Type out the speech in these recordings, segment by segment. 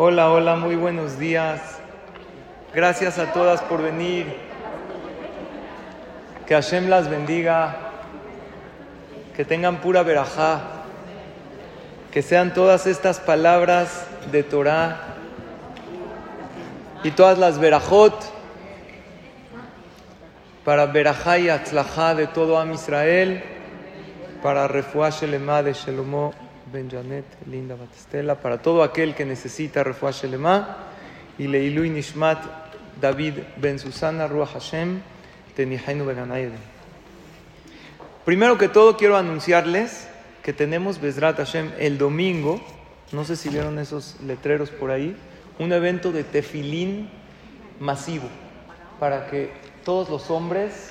Hola, hola, muy buenos días. Gracias a todas por venir. Que Hashem las bendiga. Que tengan pura verajá. Que sean todas estas palabras de Torah y todas las verajot para verajá y atzlajá de todo Am Israel, para refuah shelema de Shelomo Ben Janet, linda Batistela, para todo aquel que necesita refuah shelema y leilui nishmat David Ben Susana Ruach Hashem Tenihenu Ben Primero que todo quiero anunciarles que tenemos Bezrat Hashem el domingo, no sé si vieron esos letreros por ahí, un evento de tefilín masivo para que todos los hombres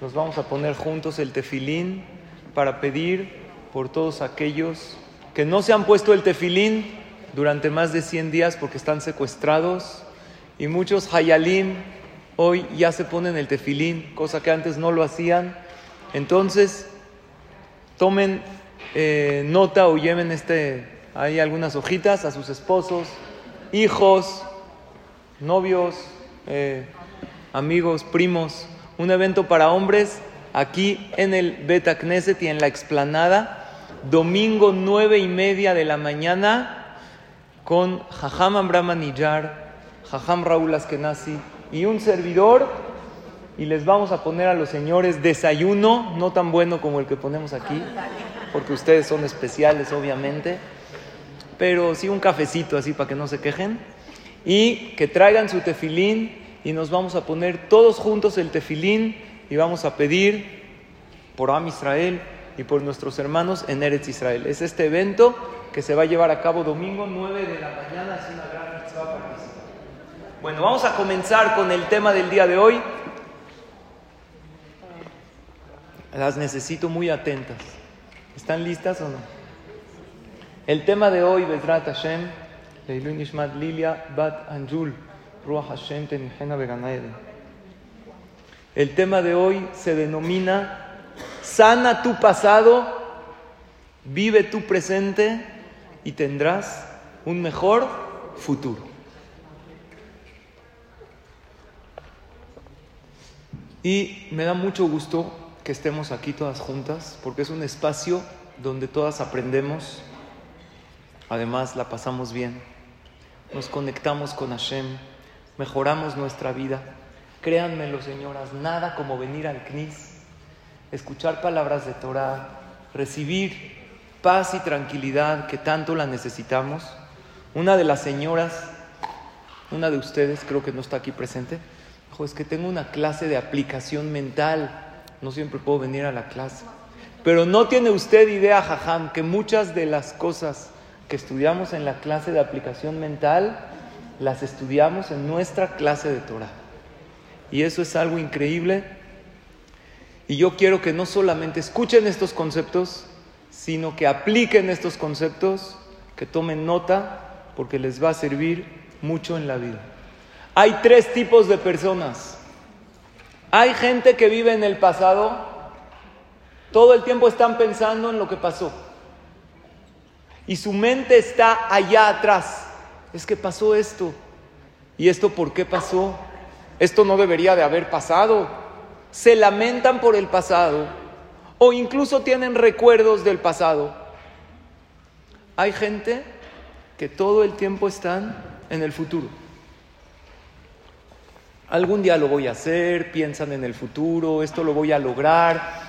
nos vamos a poner juntos el tefilín para pedir por todos aquellos que no se han puesto el tefilín durante más de 100 días porque están secuestrados. Y muchos hayalim hoy ya se ponen el tefilín, cosa que antes no lo hacían. Entonces, tomen eh, nota o lleven este, hay algunas hojitas a sus esposos, hijos, novios, eh, amigos, primos, un evento para hombres aquí en el Beta Knesset y en la explanada, domingo nueve y media de la mañana, con Jajam Ambrama Niyar, Jajam Raúl Askenazi y un servidor, y les vamos a poner a los señores desayuno, no tan bueno como el que ponemos aquí, porque ustedes son especiales, obviamente pero sí un cafecito así para que no se quejen. Y que traigan su tefilín y nos vamos a poner todos juntos el tefilín y vamos a pedir por Am Israel y por nuestros hermanos en Eretz Israel. Es este evento que se va a llevar a cabo domingo 9 de la mañana. Es una gran Bueno, vamos a comenzar con el tema del día de hoy. Las necesito muy atentas. ¿Están listas o no? El tema de hoy, Bezrat Hashem, Leilun Nishmat Lilia Bat Anjul, Ruach Hashem Tenihena El tema de hoy se denomina Sana tu pasado, vive tu presente y tendrás un mejor futuro. Y me da mucho gusto que estemos aquí todas juntas, porque es un espacio donde todas aprendemos Además, la pasamos bien. Nos conectamos con Hashem, mejoramos nuestra vida. Créanmelo, señoras, nada como venir al CNIS, escuchar palabras de Torah, recibir paz y tranquilidad que tanto la necesitamos. Una de las señoras, una de ustedes, creo que no está aquí presente, dijo, es que tengo una clase de aplicación mental, no siempre puedo venir a la clase. Pero no tiene usted idea, Jajam, que muchas de las cosas que estudiamos en la clase de aplicación mental, las estudiamos en nuestra clase de Torah. Y eso es algo increíble. Y yo quiero que no solamente escuchen estos conceptos, sino que apliquen estos conceptos, que tomen nota, porque les va a servir mucho en la vida. Hay tres tipos de personas. Hay gente que vive en el pasado, todo el tiempo están pensando en lo que pasó y su mente está allá atrás. Es que pasó esto. ¿Y esto por qué pasó? Esto no debería de haber pasado. Se lamentan por el pasado o incluso tienen recuerdos del pasado. Hay gente que todo el tiempo están en el futuro. Algún día lo voy a hacer, piensan en el futuro, esto lo voy a lograr,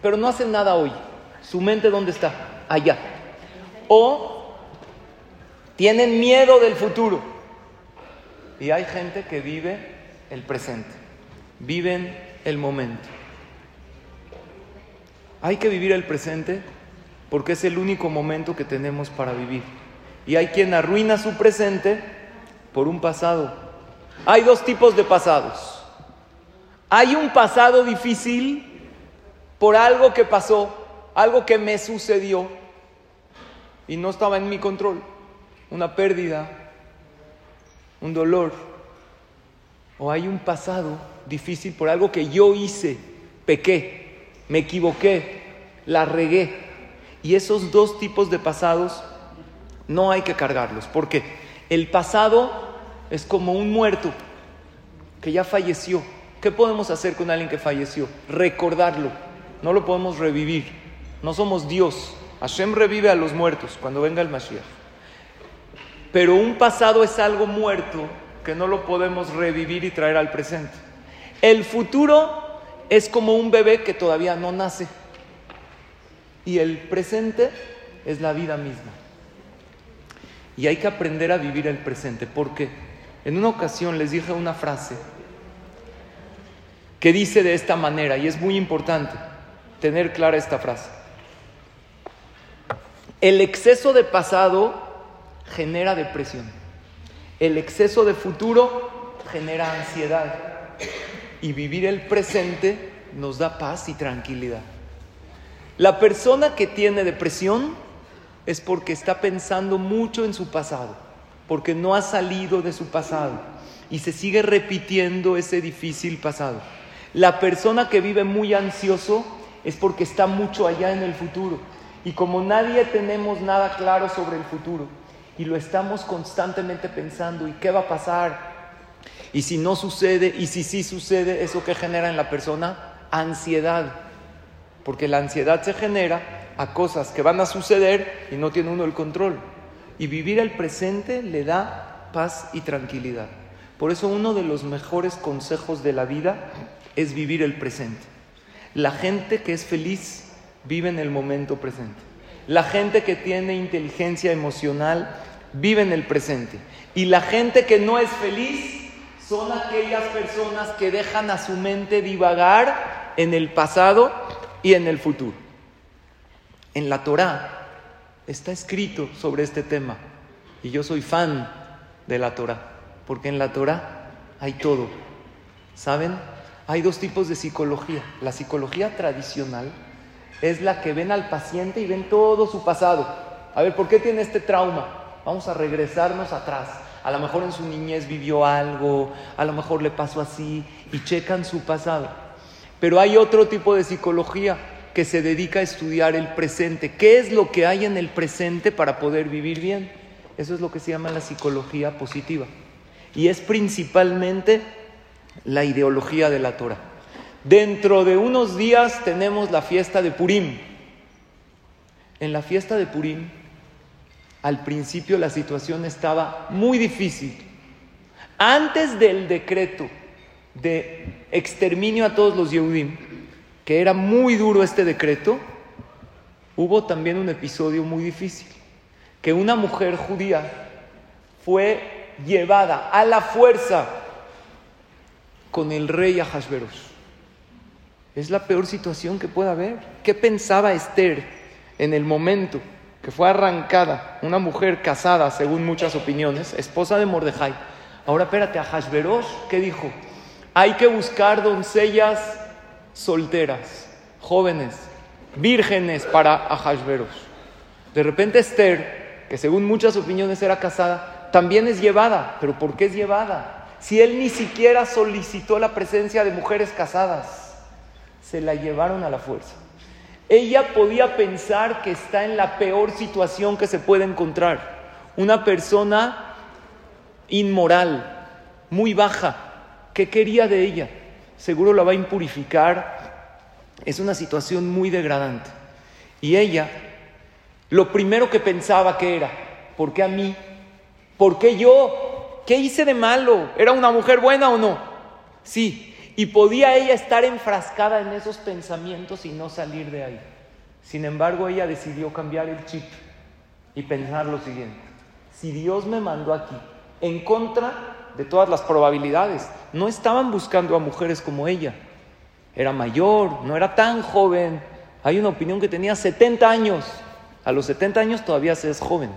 pero no hacen nada hoy. ¿Su mente dónde está? Allá o tienen miedo del futuro. Y hay gente que vive el presente, viven el momento. Hay que vivir el presente porque es el único momento que tenemos para vivir. Y hay quien arruina su presente por un pasado. Hay dos tipos de pasados. Hay un pasado difícil por algo que pasó, algo que me sucedió, y no estaba en mi control. Una pérdida, un dolor, o hay un pasado difícil por algo que yo hice, pequé, me equivoqué, la regué. Y esos dos tipos de pasados No hay que cargarlos, porque el pasado es como un muerto que ya falleció. ¿Qué podemos hacer con alguien que falleció? Recordarlo. No lo podemos revivir. No somos Dios. Hashem revive a los muertos cuando venga el Mashiach. Pero un pasado es algo muerto que no lo podemos revivir y traer al presente. El futuro es como un bebé que todavía no nace. Y el presente es la vida misma. Y hay que aprender a vivir el presente, porque en una ocasión les dije una frase que dice de esta manera, y es muy importante tener clara esta frase. El exceso de pasado genera depresión. El exceso de futuro genera ansiedad. Y vivir el presente nos da paz y tranquilidad. La persona que tiene depresión es porque está pensando mucho en su pasado, porque no ha salido de su pasado y se sigue repitiendo ese difícil pasado. La persona que vive muy ansioso es porque está mucho allá en el futuro. Y como nadie tenemos nada claro sobre el futuro y lo estamos constantemente pensando, ¿y qué va a pasar? Y si no sucede, y si sí sucede, ¿eso que genera en la persona? Ansiedad. Porque la ansiedad se genera a cosas que van a suceder y no tiene uno el control. Y vivir el presente le da paz y tranquilidad. Por eso uno de los mejores consejos de la vida es vivir el presente. La gente que es feliz vive en el momento presente. La gente que tiene inteligencia emocional vive en el presente. Y la gente que no es feliz son aquellas personas que dejan a su mente divagar en el pasado y en el futuro. En la Torá está escrito sobre este tema y yo soy fan de la Torá, porque en la Torá hay todo. ¿Saben? Hay dos tipos de psicología. La psicología tradicional es la que ven al paciente y ven todo su pasado. A ver, ¿por qué tiene este trauma? Vamos a regresarnos atrás. A lo mejor en su niñez vivió algo, a lo mejor le pasó así y checan su pasado. Pero hay otro tipo de psicología que se dedica a estudiar el presente. ¿Qué es lo que hay en el presente para poder vivir bien? Eso es lo que se llama la psicología positiva. Y es principalmente la ideología de la Torah. Dentro de unos días tenemos la fiesta de Purim. En la fiesta de Purim, al principio la situación estaba muy difícil. Antes del decreto de exterminio a todos los Yehudim, que era muy duro este decreto, hubo también un episodio muy difícil, que una mujer judía fue llevada a la fuerza con el rey Ahasveros. Es la peor situación que pueda haber. ¿Qué pensaba Esther en el momento que fue arrancada una mujer casada, según muchas opiniones, esposa de Mordejai? Ahora espérate, Ahasveros, ¿qué dijo? Hay que buscar doncellas solteras, jóvenes, vírgenes para Ahasveros. De repente Esther, que según muchas opiniones era casada, también es llevada. ¿Pero por qué es llevada? Si él ni siquiera solicitó la presencia de mujeres casadas, se la llevaron a la fuerza. Ella podía pensar que está en la peor situación que se puede encontrar. Una persona inmoral, muy baja. ¿Qué quería de ella? seguro la va a impurificar. Es una situación muy degradante. Y ella, lo primero que pensaba que era, ¿por qué a mí? ¿Por qué yo? ¿Qué hice de malo? ¿Era una mujer buena o no? Sí. Y podía ella estar enfrascada en esos pensamientos y no salir de ahí. Sin embargo, ella decidió cambiar el chip y pensar lo siguiente. Si Dios me mandó aquí en contra de todas las probabilidades. No estaban buscando a mujeres como ella. Era mayor, no era tan joven. Hay una opinión que tenía 70 años. A los 70 años todavía se es joven.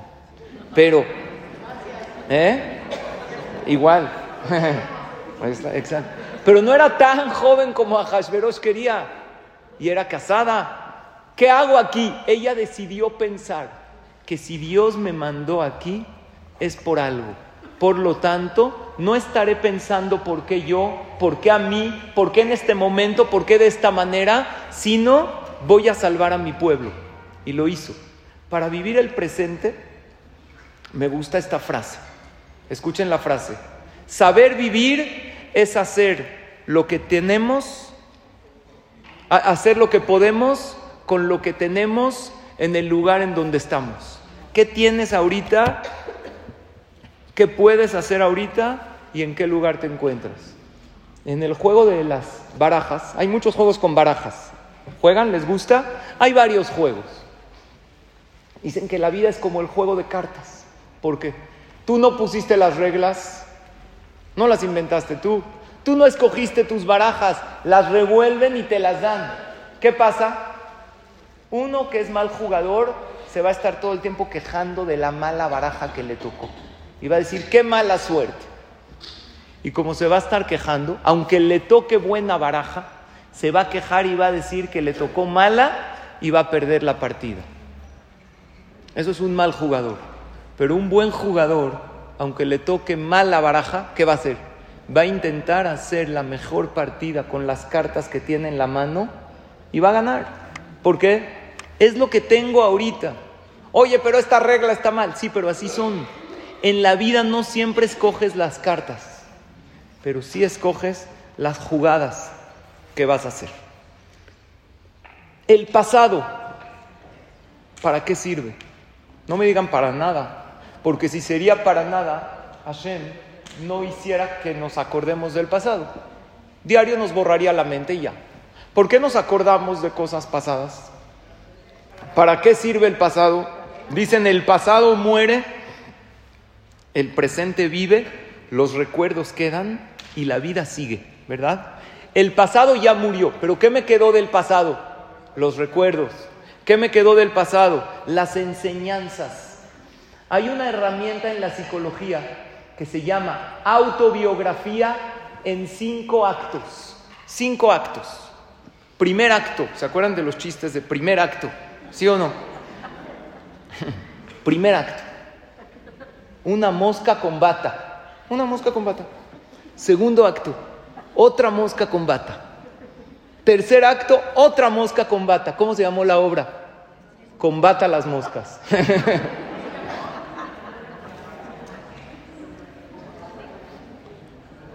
Pero, ¿eh? Igual. Exacto. Pero no era tan joven como Hashverosh quería. Y era casada. ¿Qué hago aquí? Ella decidió pensar que si Dios me mandó aquí es por algo. Por lo tanto, no estaré pensando por qué yo, por qué a mí, por qué en este momento, por qué de esta manera, sino voy a salvar a mi pueblo. Y lo hizo. Para vivir el presente Me gusta esta frase. Escuchen la frase. Saber vivir es hacer lo que tenemos, hacer lo que podemos con lo que tenemos en el lugar en donde estamos. ¿Qué tienes ahorita? ¿Qué puedes hacer ahorita? ¿Y en qué lugar te encuentras? En el juego de las barajas, hay muchos juegos con barajas. ¿Juegan? ¿Les gusta? Hay varios juegos. Dicen que la vida es como el juego de cartas. ¿Por qué? Tú no pusiste las reglas, no las inventaste tú. Tú no escogiste tus barajas, las revuelven y te las dan. ¿Qué pasa? Uno que es mal jugador se va a estar todo el tiempo quejando de la mala baraja que le tocó. Y va a decir, qué mala suerte. Y como se va a estar quejando, aunque le toque buena baraja, se va a quejar y va a decir que le tocó mala y va a perder la partida. Eso es un mal jugador. Pero un buen jugador, aunque le toque mala baraja, ¿qué va a hacer? Va a intentar hacer la mejor partida con las cartas que tiene en la mano y va a ganar. ¿Por qué? Es lo que tengo ahorita. Oye, pero esta regla está mal. Sí, pero así son. En la vida no siempre escoges las cartas, pero sí escoges las jugadas que vas a hacer. El pasado, ¿para qué sirve? No me digan para nada, porque si sería para nada, Hashem no hiciera que nos acordemos del pasado. Diario nos borraría la mente y ya. ¿Por qué nos acordamos de cosas pasadas? ¿Para qué sirve el pasado? Dicen, el pasado muere, el presente vive, los recuerdos quedan y la vida sigue, ¿verdad? El pasado ya murió, pero ¿qué me quedó del pasado? Los recuerdos. ¿Qué me quedó del pasado? Las enseñanzas. Hay una herramienta en la psicología que se llama autobiografía en cinco actos. Cinco actos. Primer acto, ¿se acuerdan de los chistes de primer acto? ¿Sí o no? Primer acto. Una mosca con bata. Una mosca con bata. Segundo acto otra mosca con bata. Tercer acto, otra mosca con bata. ¿Cómo se llamó la obra? Combata las moscas.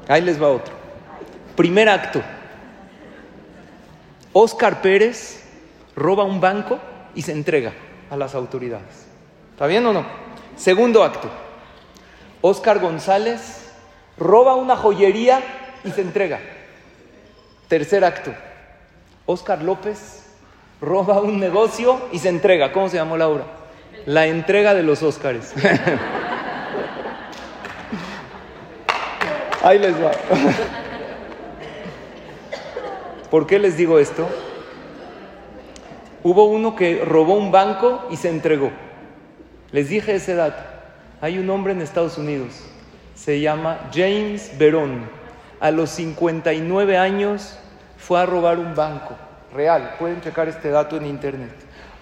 Ahí les va otro. Primer acto. Oscar Pérez roba un banco y se entrega a las autoridades. ¿Está bien o no? Segundo acto. Oscar González roba una joyería y se entrega. Tercer acto. Oscar López roba un negocio y se entrega. ¿Cómo se llamó la obra? La entrega de los Óscares. Ahí les va. ¿Por qué les digo esto? Hubo uno que robó un banco y se entregó. Les dije ese dato. Hay un hombre en Estados Unidos. Se llama James Verón a los 59 años fue a robar un banco. Real, pueden checar este dato en internet.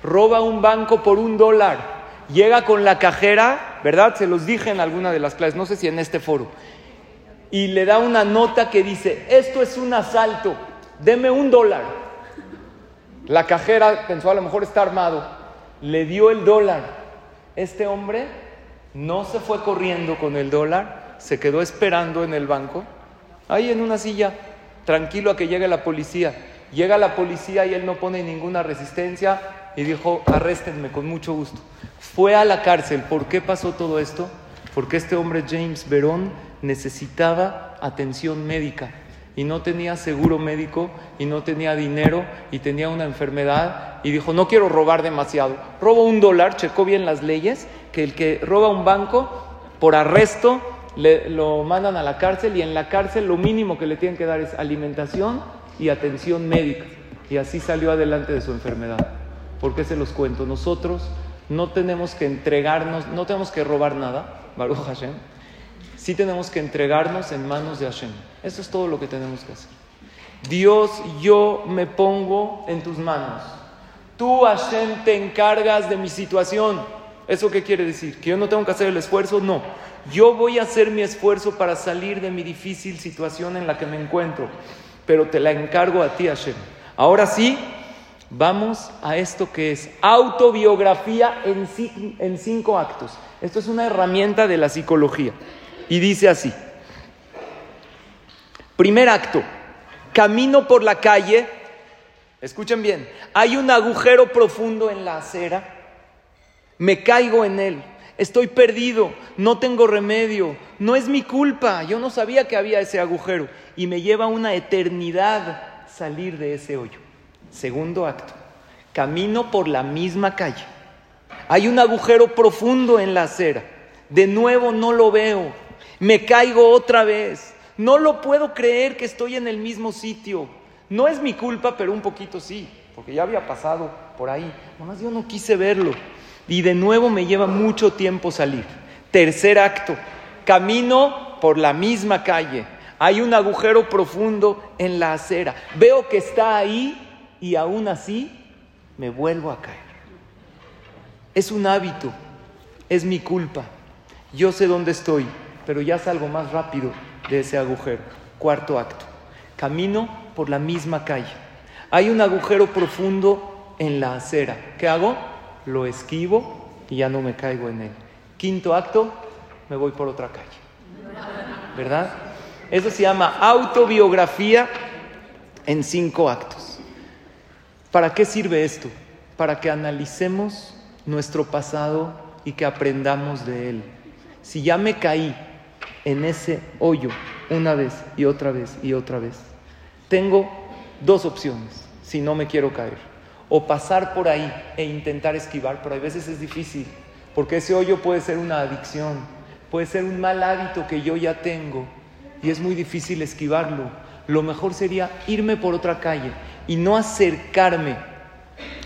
Roba un banco por un dólar. Llega con la cajera, ¿verdad? Se los dije en alguna de las clases, no sé si en este foro. Y le da una nota que dice, esto es un asalto, deme un dólar. La cajera pensó, a lo mejor está armado. Le dio el dólar. Este hombre no se fue corriendo con el dólar, se quedó esperando en el banco ahí en una silla, tranquilo a que llegue la policía. Llega la policía y él no pone ninguna resistencia y dijo, arréstenme con mucho gusto. Fue a la cárcel. ¿Por qué pasó todo esto? Porque este hombre James Verón necesitaba atención médica y no tenía seguro médico y no tenía dinero y tenía una enfermedad y dijo, no quiero robar demasiado. Robo un dólar, checó bien las leyes, que el que roba un banco por arresto lo mandan a la cárcel y en la cárcel lo mínimo que le tienen que dar es alimentación y atención médica. Y así salió adelante de su enfermedad. ¿Por qué se los cuento? Nosotros no tenemos que entregarnos, no tenemos que robar nada, Baruch. Sí tenemos que entregarnos en manos de Hashem. Eso es todo lo que tenemos que hacer. Dios, yo me pongo en tus manos. Tú, Hashem, te encargas de mi situación. ¿Eso qué quiere decir? ¿Que yo no tengo que hacer el esfuerzo? No. Yo voy a hacer mi esfuerzo para salir de mi difícil situación en la que me encuentro, pero te la encargo a ti, Hashem. Ahora sí, vamos a esto que es autobiografía en, cinco actos. Esto es una herramienta de la psicología. Y dice así. Primer acto. Camino por la calle. Escuchen bien. Hay un agujero profundo en la acera. Me caigo en él. Estoy perdido. No tengo remedio. No es mi culpa. Yo no sabía que había ese agujero. Y me lleva una eternidad salir de ese hoyo. Segundo acto. Camino por la misma calle. Hay un agujero profundo en la acera. De nuevo no lo veo. Me caigo otra vez. No lo puedo creer que estoy en el mismo sitio. No es mi culpa, pero un poquito sí, porque ya había pasado por ahí. Nomás yo no quise verlo. Y de nuevo me lleva mucho tiempo salir. Tercer acto. Camino por la misma calle. Hay un agujero profundo en la acera. Veo que está ahí y aún así me vuelvo a caer. Es un hábito, es mi culpa. Yo sé dónde estoy, pero ya salgo más rápido de ese agujero. Cuarto acto. Camino por la misma calle. Hay un agujero profundo en la acera. ¿Qué hago? Lo esquivo y ya no me caigo en él. Quinto acto, me voy por otra calle. ¿Verdad? Eso se llama autobiografía en cinco actos. ¿Para qué sirve esto? Para que analicemos nuestro pasado y que aprendamos de él. Si ya me caí en ese hoyo una vez y otra vez y otra vez, tengo dos opciones si no me quiero caer. O pasar por ahí e intentar esquivar, pero a veces es difícil, porque ese hoyo puede ser una adicción, puede ser un mal hábito que yo ya tengo y es muy difícil esquivarlo. Lo mejor sería irme por otra calle y no acercarme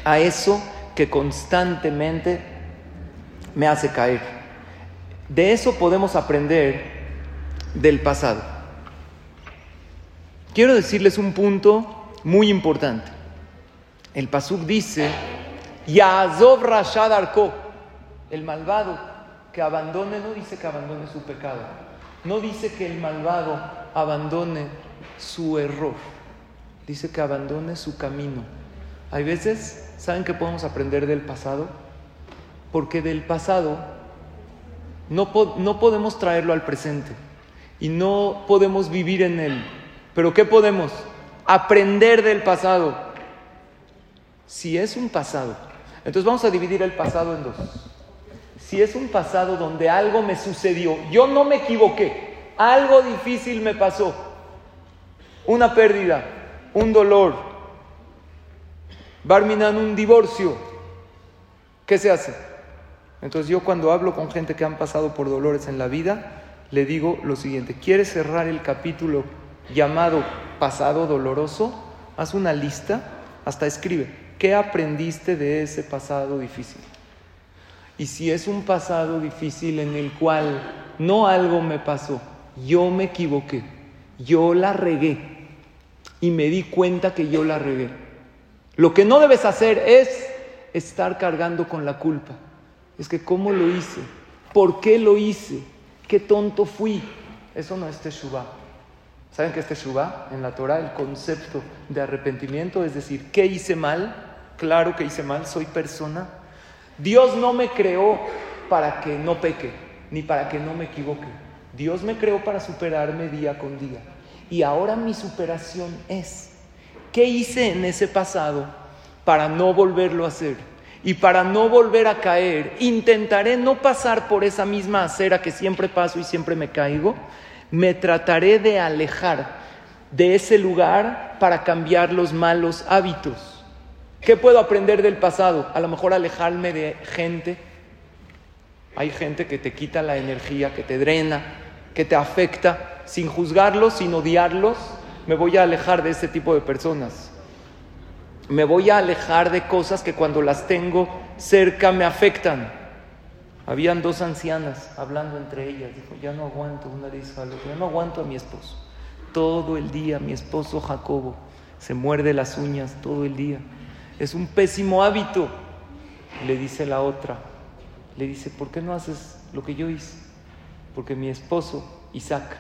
a eso que constantemente me hace caer. De eso podemos aprender del pasado. Quiero decirles un punto muy importante. El Pasuk dice, Yazov Rashad Arko, el malvado que abandone, no dice que abandone su pecado, no dice que el malvado abandone su error dice que abandone su camino. Hay veces, ¿saben qué podemos aprender del pasado? Porque del pasado no, no podemos traerlo al presente y no podemos vivir en él. Pero ¿qué podemos? Aprender del pasado. Si es un pasado, entonces vamos a dividir el pasado en dos. Si es un pasado donde algo me sucedió, yo no me equivoqué, algo difícil me pasó, una pérdida, un dolor, Barminan un divorcio, ¿qué se hace? Entonces yo cuando hablo con gente que han pasado por dolores en la vida, le digo lo siguiente, ¿quieres cerrar el capítulo llamado pasado doloroso? Haz una lista, hasta escribe, ¿qué aprendiste de ese pasado difícil? Y si es un pasado difícil en el cual no algo me pasó, yo me equivoqué, yo la regué, y me di cuenta que yo la regué. Lo que no debes hacer es estar cargando con la culpa. Es que cómo lo hice, por qué lo hice, qué tonto fui. Eso no es Teshuvah. ¿Saben qué es Teshuvah? En la Torah el concepto de arrepentimiento es decir, ¿qué hice mal? Claro que hice mal, soy persona. Dios no me creó para que no peque, ni para que no me equivoque. Dios me creó para superarme día con día. Y ahora mi superación es, ¿qué hice en ese pasado para no volverlo a hacer? Y para no volver a caer, intentaré no pasar por esa misma acera que siempre paso y siempre me caigo. Me trataré de alejar de ese lugar para cambiar los malos hábitos. ¿Qué puedo aprender del pasado? A lo mejor alejarme de gente. Hay gente que te quita la energía, que te drena, que te afecta sin juzgarlos, sin odiarlos, me voy a alejar de ese tipo de personas. Me voy a alejar de cosas que cuando las tengo cerca me afectan. Habían dos ancianas hablando entre ellas. Dijo, ya no aguanto, una dice a ya no aguanto a mi esposo. Todo el día, mi esposo Jacobo se muerde las uñas todo el día. Es un pésimo hábito. Le dice la otra, le dice, ¿por qué no haces lo que yo hice? Porque mi esposo, Isaac,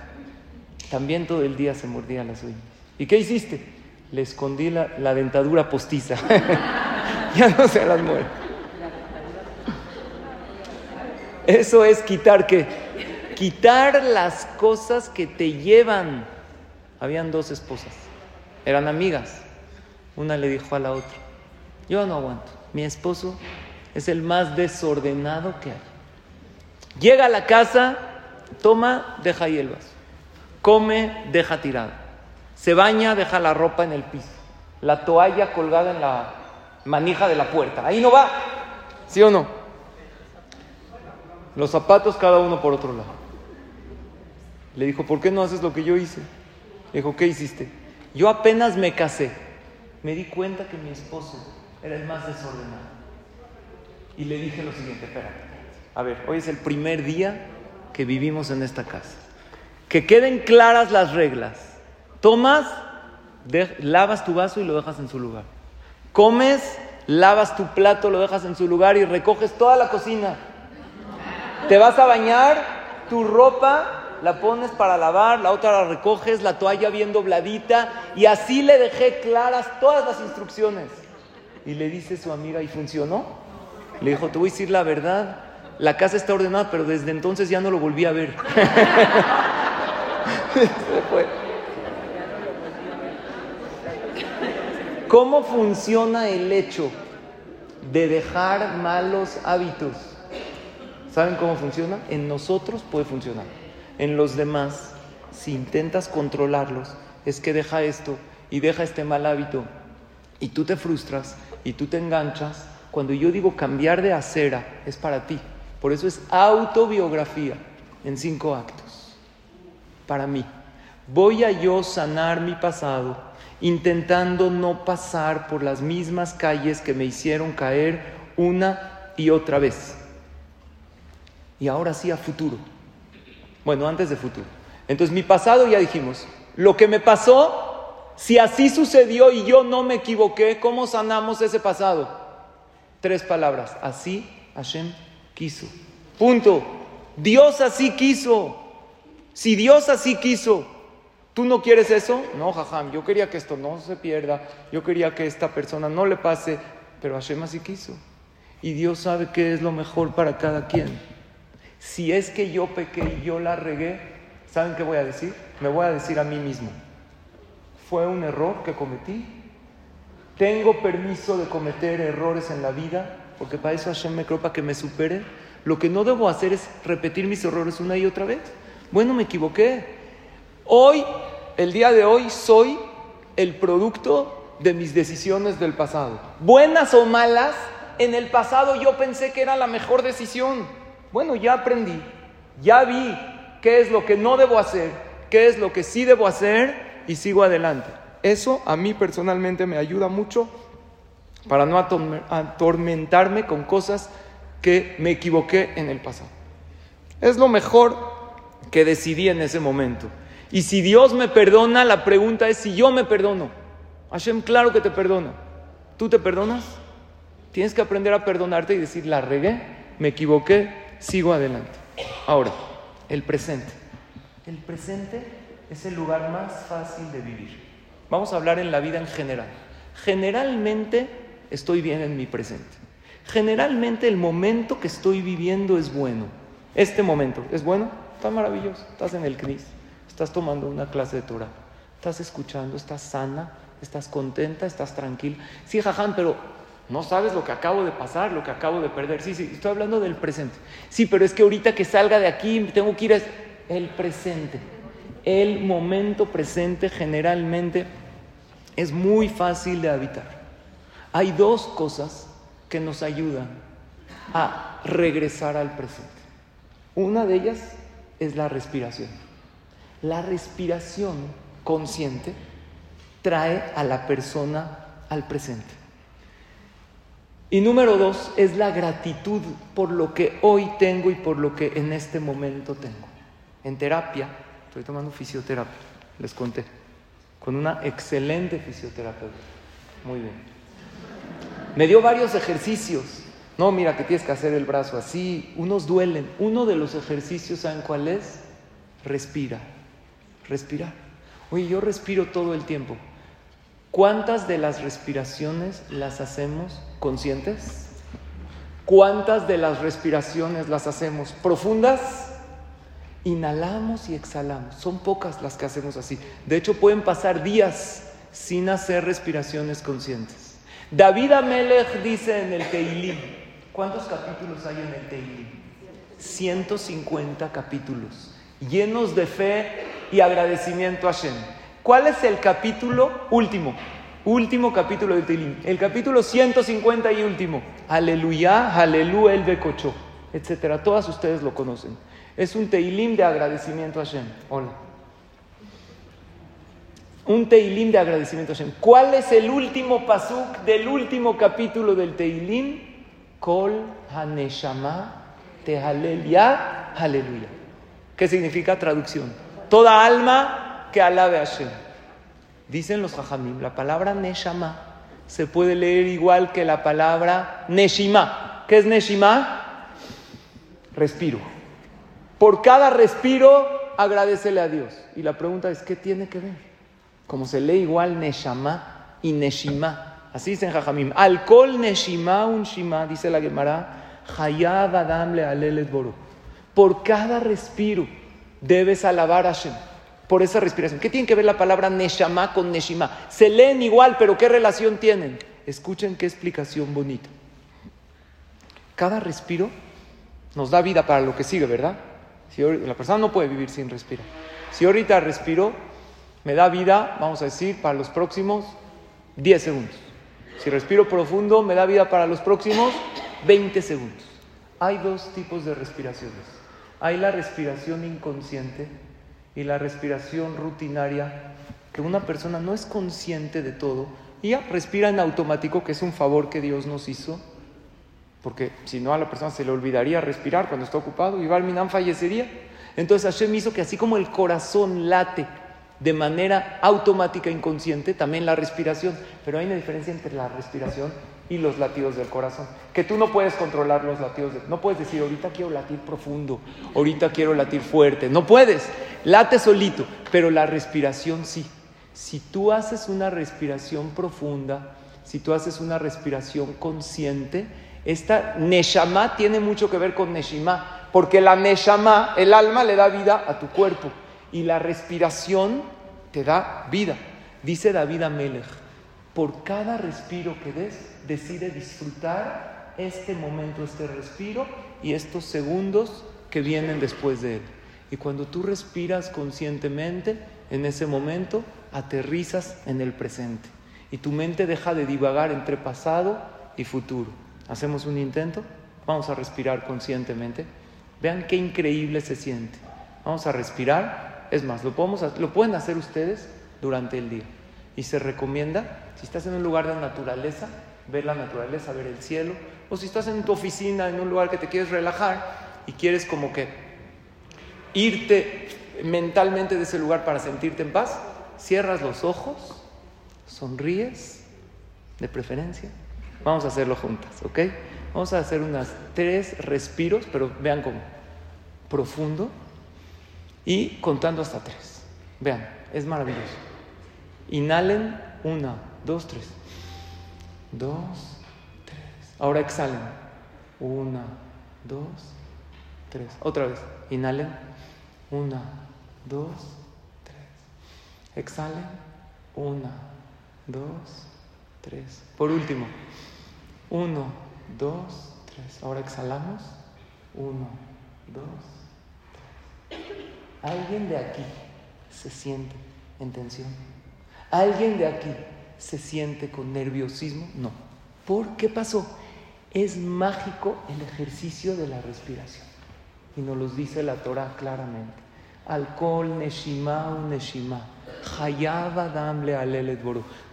también todo el día se mordía las uñas. ¿Y qué hiciste? Le escondí la, dentadura postiza. ya no se las muerde. Eso es quitar qué? Quitar las cosas que te llevan. Habían dos esposas, eran amigas. Una le dijo a la otra, yo no aguanto, mi esposo es el más desordenado que hay. Llega a la casa, toma, deja ahí. Come, deja tirado. Se baña, deja la ropa en el piso. La toalla colgada en la manija de la puerta. Ahí no va. ¿Sí o no? Los zapatos cada uno por otro lado. Le dijo, ¿por qué no haces lo que yo hice? Le dijo, ¿qué hiciste? Yo apenas me casé. Me di cuenta que mi esposo era el más desordenado. Y le dije lo siguiente, espera, a ver, hoy es el primer día que vivimos en esta casa. Que queden claras las reglas. Tomas, lavas tu vaso y lo dejas en su lugar. Comes, lavas tu plato, lo dejas en su lugar y recoges toda la cocina. Te vas a bañar, tu ropa la pones para lavar, la otra la recoges, la toalla bien dobladita y así le dejé claras todas las instrucciones. Y le dice su amiga, ¿y funcionó? Le dijo, te voy a decir la verdad, la casa está ordenada, pero desde entonces ya no lo volví a ver. Se fue. ¿Cómo funciona el hecho de dejar malos hábitos? ¿Saben cómo funciona? En nosotros puede funcionar. En los demás, si intentas controlarlos, es que deja esto y deja este mal hábito. Y tú te frustras y tú te enganchas. Cuando yo digo cambiar de acera, es para ti. Por eso es autobiografía en cinco actos. Para mí. Voy a yo sanar mi pasado intentando no pasar por las mismas calles que me hicieron caer una y otra vez. Y ahora sí a futuro. Bueno, antes de futuro. Entonces mi pasado ya dijimos, lo que me pasó, si así sucedió y yo no me equivoqué, ¿cómo sanamos ese pasado? Tres palabras, así Hashem quiso. Punto. Dios así quiso. Si Dios así quiso, ¿tú no quieres eso? No, jajam, yo quería que esto no se pierda, yo quería que esta persona no le pase, pero Hashem así quiso. Y Dios sabe qué es lo mejor para cada quien. Si es que yo pequé y yo la regué, ¿saben qué voy a decir? Me voy a decir a mí mismo, fue un error que cometí. Tengo permiso de cometer errores en la vida, porque para eso Hashem me creo para que me supere. Lo que no debo hacer es repetir mis errores una y otra vez. Bueno, me equivoqué. Hoy, el día de hoy, soy el producto de mis decisiones del pasado. Buenas o malas, en el pasado yo pensé que era la mejor decisión. Bueno, ya aprendí, ya vi qué es lo que no debo hacer, qué es lo que sí debo hacer y sigo adelante. Eso a mí personalmente me ayuda mucho para no atormentarme con cosas que me equivoqué en el pasado. Es lo mejor que decidí en ese momento. Y si Dios me perdona, la pregunta es si yo me perdono. Hashem, claro que te perdona. ¿Tú te perdonas? Tienes que aprender a perdonarte y decir, la regué, me equivoqué, sigo adelante. Ahora, el presente. El presente es el lugar más fácil de vivir. Vamos a hablar en la vida en general. Generalmente estoy bien en mi presente. Generalmente el momento que estoy viviendo es bueno. Este momento es bueno, está maravilloso. Estás en el CNIS, estás tomando una clase de Torah, estás escuchando, estás sana, estás contenta, estás tranquila. Sí, jaján, pero no sabes lo que acabo de pasar, lo que acabo de perder. Sí, sí, estoy hablando del presente. Sí, pero es que ahorita que salga de aquí tengo que ir a el presente. El momento presente generalmente es muy fácil de habitar. Hay dos cosas que nos ayudan a regresar al presente. Una de ellas es la respiración. La respiración consciente trae a la persona al presente. Y número dos es la gratitud por lo que hoy tengo y por lo que en este momento tengo. En terapia, estoy tomando fisioterapia, les conté, con una excelente fisioterapeuta. Muy bien. Me dio varios ejercicios. No, mira que tienes que hacer el brazo así. Unos duelen. Uno de los ejercicios, ¿saben cuál es? Respira. Respirar. Oye, yo respiro todo el tiempo. ¿Cuántas de las respiraciones las hacemos conscientes? ¿Cuántas de las respiraciones las hacemos profundas? Inhalamos y exhalamos. Son pocas las que hacemos así. De hecho, pueden pasar días sin hacer respiraciones conscientes. David Amelech dice en el Teilim, ¿cuántos capítulos hay en el Teilim? 150 capítulos, llenos de fe y agradecimiento a Hashem. ¿Cuál es el capítulo último? Último capítulo del Teilim. El capítulo 150 y último. Aleluya, aleluya, el becocho, etcétera. Todas ustedes lo conocen. Es un Teilim de agradecimiento a Hashem. Hola. Un Teilim de agradecimiento a Hashem. ¿Cuál es el último pasuk del último capítulo del Teilim? Kol Haneshama Tehalelia, aleluya. ¿Qué significa traducción? Toda alma que alabe a Hashem. Dicen los hajamim, la palabra Neshama se puede leer igual que la palabra Neshima. ¿Qué es Neshima? Respiro. Por cada respiro, agradecele a Dios. Y la pregunta es, ¿qué tiene que ver? Como se lee igual Neshama y Neshima. Así dicen Jajamim. Alcohol Neshima un Shima, dice la Gemara, Hayab Adam le Boro. Por cada respiro debes alabar a Hashem por esa respiración. ¿Qué tiene que ver la palabra Neshama con Neshima? Se leen igual, pero ¿qué relación tienen? Escuchen qué explicación bonita. Cada respiro nos da vida para lo que sigue, ¿verdad? Si la persona no puede vivir sin respirar. Si ahorita respiro, me da vida, vamos a decir, para los próximos 10 segundos. Si respiro profundo, me da vida para los próximos 20 segundos. Hay dos tipos de respiraciones. Hay la respiración inconsciente, y la respiración rutinaria, que una persona no es consciente de todo y ya respira en automático, que es un favor que Dios nos hizo, porque si no a la persona se le olvidaría respirar cuando está ocupado y Barminan fallecería. Entonces Hashem hizo que así como el corazón late de manera automática, inconsciente, también la respiración, pero hay una diferencia entre la respiración y los latidos del corazón. Que tú no puedes controlar los latidos, no puedes decir, ahorita quiero latir profundo, ahorita quiero latir fuerte, no puedes, late solito, pero la respiración sí. Si tú haces una respiración profunda, si tú haces una respiración consciente, esta Neshama tiene mucho que ver con Neshima, porque la Neshama, el alma, le da vida a tu cuerpo y la respiración te da vida. Dice David Amelech, por cada respiro que des, decide disfrutar este momento, este respiro y estos segundos que vienen después de él. Y cuando tú respiras conscientemente, en ese momento aterrizas en el presente y tu mente deja de divagar entre pasado y futuro. ¿Hacemos un intento? Vamos a respirar conscientemente. Vean qué increíble se siente. Vamos a respirar. Es más, lo, podemos, lo pueden hacer ustedes durante el día. Y se recomienda si estás en un lugar de naturaleza, ver la naturaleza, ver el cielo. O si estás en tu oficina, en un lugar que te quieres relajar y quieres como que irte mentalmente de ese lugar para sentirte en paz, cierras los ojos, sonríes, de preferencia. Vamos a hacerlo juntas, ¿ok? Vamos a hacer unas tres respiros, pero vean cómo. Profundo y contando hasta tres. Vean, es maravilloso. Inhalen una, dos, tres. Dos, tres. Ahora exhalen. Una, dos, tres. Otra vez. Inhalen. Una, dos, tres. Exhalen. Una, dos, tres. Por último. Uno, dos, tres. Ahora exhalamos. Uno, dos. ¿Alguien de aquí se siente en tensión? ¿Alguien de aquí se siente con nerviosismo? No. ¿Por qué pasó? Es mágico el ejercicio de la respiración. Y nos lo dice la Torah claramente. Alcohol, neshima, neshima. damle alelet.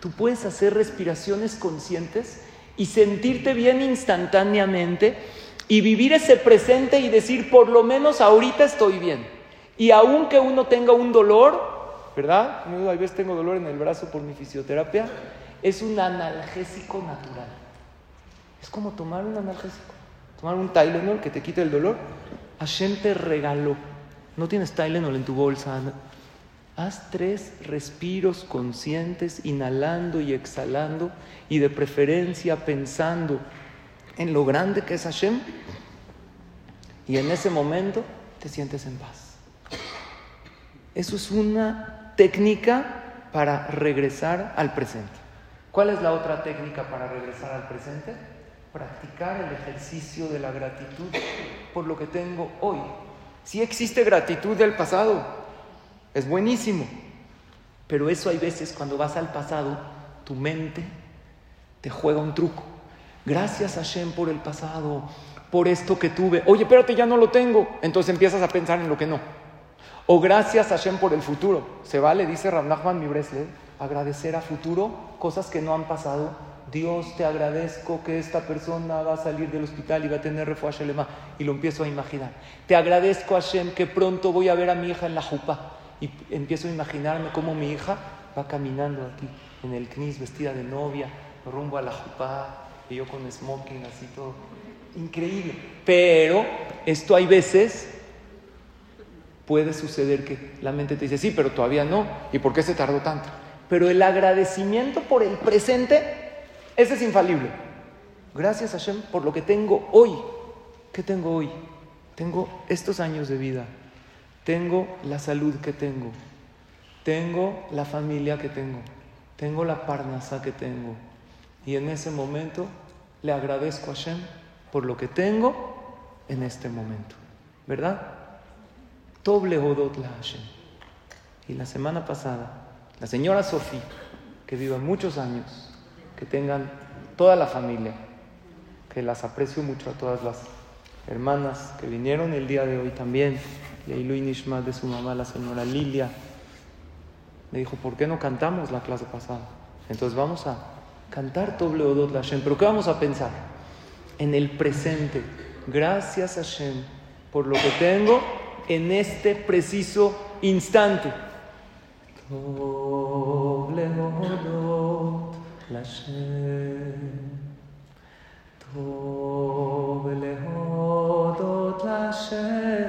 Tú puedes hacer respiraciones conscientes y sentirte bien instantáneamente y vivir ese presente y decir, por lo menos ahorita estoy bien. Y aunque uno tenga un dolor, ¿verdad? A veces tengo dolor en el brazo por mi fisioterapia. Es un analgésico natural. Es como tomar un analgésico. Tomar un Tylenol que te quite el dolor. Hashem te regaló. No tienes Tylenol en tu bolsa. Haz tres respiros conscientes, inhalando y exhalando, y de preferencia pensando en lo grande que es Hashem y en ese momento te sientes en paz. Eso es una técnica para regresar al presente. ¿Cuál es la otra técnica para regresar al presente? Practicar el ejercicio de la gratitud por lo que tengo hoy. Si existe gratitud del pasado, es buenísimo. Pero eso hay veces cuando vas al pasado, tu mente te juega un truco. Gracias a Hashem por el pasado, por esto que tuve. Oye, espérate, ya no lo tengo. Entonces empiezas a pensar en lo que no. O gracias a Hashem por el futuro. Se vale, dice Rav Nachman Mibresle, agradecer a futuro cosas que no han pasado. Dios, te agradezco que esta persona va a salir del hospital y va a tener refuah Y lo empiezo a imaginar. Te agradezco a Hashem que pronto voy a ver a mi hija en la jupa. Y empiezo a imaginarme cómo mi hija va caminando aquí en el knis vestida de novia, rumbo a la jupa y yo con smoking así todo. Increíble. Pero esto hay veces puede suceder que la mente te dice, sí, pero todavía no. ¿Y por qué se tardó tanto? Pero el agradecimiento por el presente, ese es infalible. Gracias Hashem por lo que tengo hoy. ¿Qué tengo hoy? Tengo estos años de vida. Tengo la salud que tengo. Tengo la familia que tengo. Tengo la parnasa que tengo. Y en ese momento le agradezco a Hashem por lo que tengo en este momento. ¿Verdad? Doble Hodot la Hashem. Y la semana pasada, la señora Sofía, que viva muchos años, que tengan toda la familia, que las aprecio mucho a todas las hermanas que vinieron el día de hoy también, Leilu Nishma de su mamá, la señora Lilia, me dijo, ¿por qué no cantamos la clase pasada? Entonces vamos a cantar Toble Odot la Hashem. Pero ¿qué vamos a pensar? En el presente. Gracias a Hashem por lo que tengo en este preciso instante. Toble Odot la Hashem. Toble Odot la Hashem.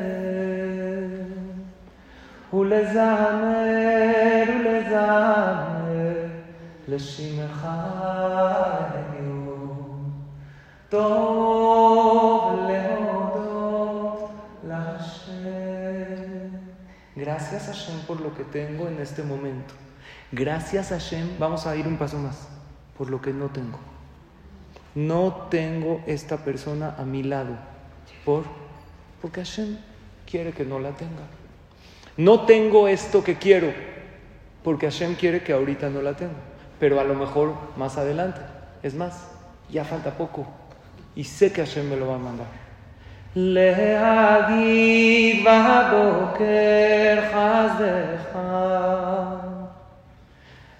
ולזמר ולזמר לשמך היום. טוב Gracias Hashem por lo que tengo en este momento. Gracias Hashem, vamos a ir un paso más, por lo que no tengo. No tengo esta persona a mi lado, por, porque Hashem quiere que no la tenga. No tengo esto que quiero, porque Hashem quiere que ahorita no la tenga, pero a lo mejor más adelante. Es más, ya falta poco y sé que Hashem me lo va a mandar. להגיד בבוקר חזך,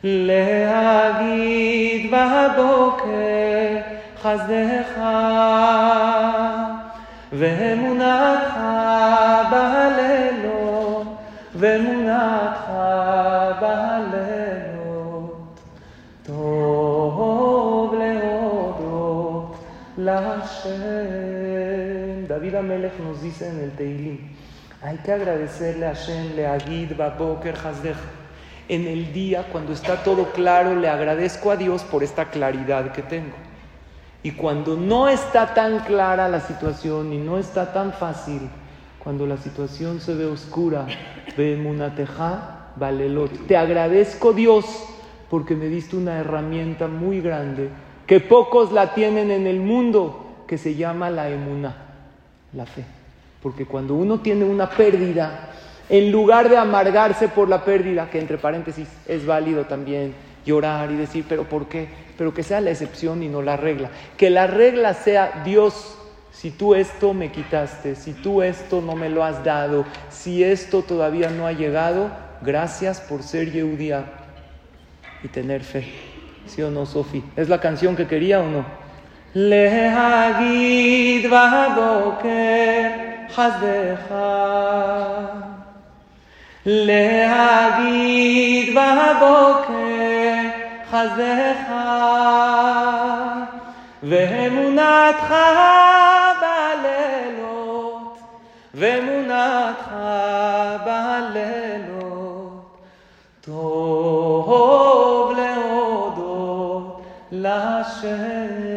להגיד בבוקר חזך, ואמונתך בלילות, ואמונתך בלילות, טוב להודות להשם. David Amelech nos dice en el Teilim, hay que agradecerle a Hashem, le agid baboker hasdech. En el día, cuando está todo claro, le agradezco a Dios por esta claridad que tengo. Y cuando no está tan clara la situación y no está tan fácil, cuando la situación se ve oscura, ve munateja valelot. Te agradezco Dios porque me diste una herramienta muy grande que pocos la tienen en el mundo, que se llama la emuna, la fe. Porque cuando uno tiene una pérdida, en lugar de amargarse por la pérdida, que entre paréntesis es válido también llorar y decir, pero ¿por qué? Pero que sea la excepción y no la regla. Que la regla sea Dios si tú esto me quitaste, si tú esto no me lo has dado, si esto todavía no ha llegado, gracias por ser Yehudia y tener fe. ¿Sí o no, Sofi? ¿Es la canción que quería o no? להגיד בבוקר חסדך להגיד בבוקר חסדך ואמונתך ואמונתך בלילות, טוב להודות להשם.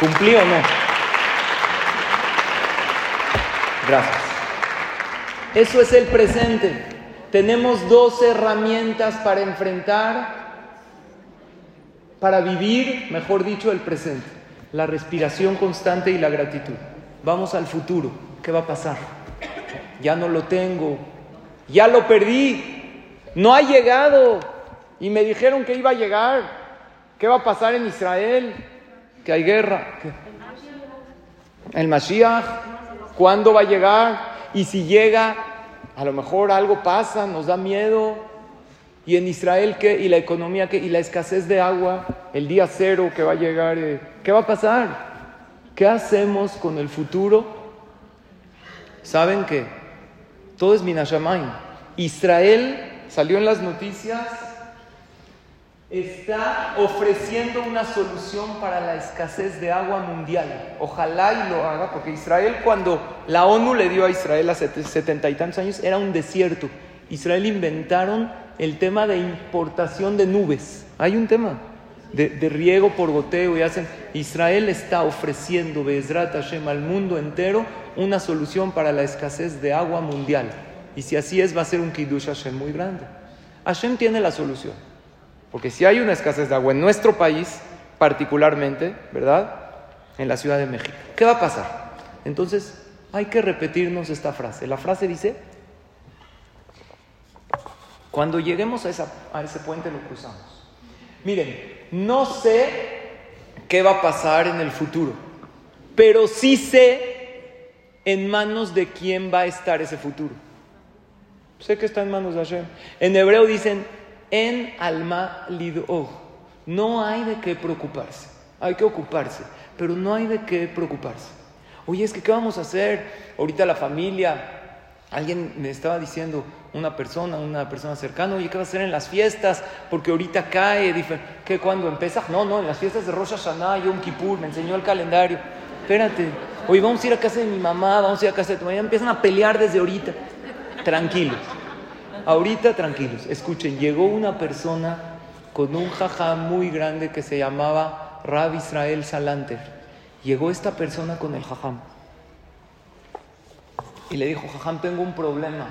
¿Cumplí o no? Gracias. Eso es el presente. Tenemos dos herramientas para enfrentar, para vivir, mejor dicho, el presente. La respiración constante y la gratitud. Vamos al futuro. ¿Qué va a pasar? Ya no lo tengo. Ya lo perdí. No ha llegado. Y me dijeron que iba a llegar. ¿Qué va a pasar en Israel? Que hay guerra. El Mashiach. ¿Cuándo va a llegar? Y si llega, a lo mejor algo pasa, nos da miedo. ¿Y en Israel qué? ¿Y la economía qué? ¿Y la escasez de agua? ¿El día cero que va a llegar? Eh, ¿Qué va a pasar? ¿Qué hacemos con el futuro? ¿Saben qué? Todo es Minashamayim. Israel salió en las noticias está ofreciendo una solución para la escasez de agua mundial. Ojalá y lo haga, porque Israel cuando la ONU le dio a Israel hace setenta y tantos años era un desierto. Israel inventaron el tema de importación de nubes. Hay un tema de, riego por goteo y hacen... Israel está ofreciendo, Bezrat Hashem, al mundo entero una solución para la escasez de agua mundial. Y si así es, va a ser un Kiddush Hashem muy grande. Hashem tiene la solución. Porque si hay una escasez de agua en nuestro país, particularmente, ¿verdad? En la Ciudad de México. ¿Qué va a pasar? Entonces, hay que repetirnos esta frase. La frase dice, cuando lleguemos a, a ese puente lo cruzamos. Miren, no sé qué va a pasar en el futuro, pero sí sé en manos de quién va a estar ese futuro. Sé que está en manos de Hashem. En hebreo dicen, en alma lido. No hay de qué preocuparse. Hay que ocuparse, pero no hay de qué preocuparse. Oye, es que ¿qué vamos a hacer? Ahorita la familia, alguien me estaba diciendo, una persona, una persona cercana, oye, ¿qué va a hacer en las fiestas? Porque ahorita cae, ¿qué cuando empieza? No, no, en las fiestas de Rosh Hashanah, Yom Kippur, me enseñó el calendario. Espérate, oye, vamos a ir a casa de mi mamá, vamos a ir a casa de tu mamá, empiezan a pelear desde ahorita. Tranquilos. Ahorita tranquilos, escuchen, llegó una persona con un jajá muy grande que se llamaba Rab Israel Salanter. Llegó esta persona con el jajam y le dijo, jajam, tengo un problema.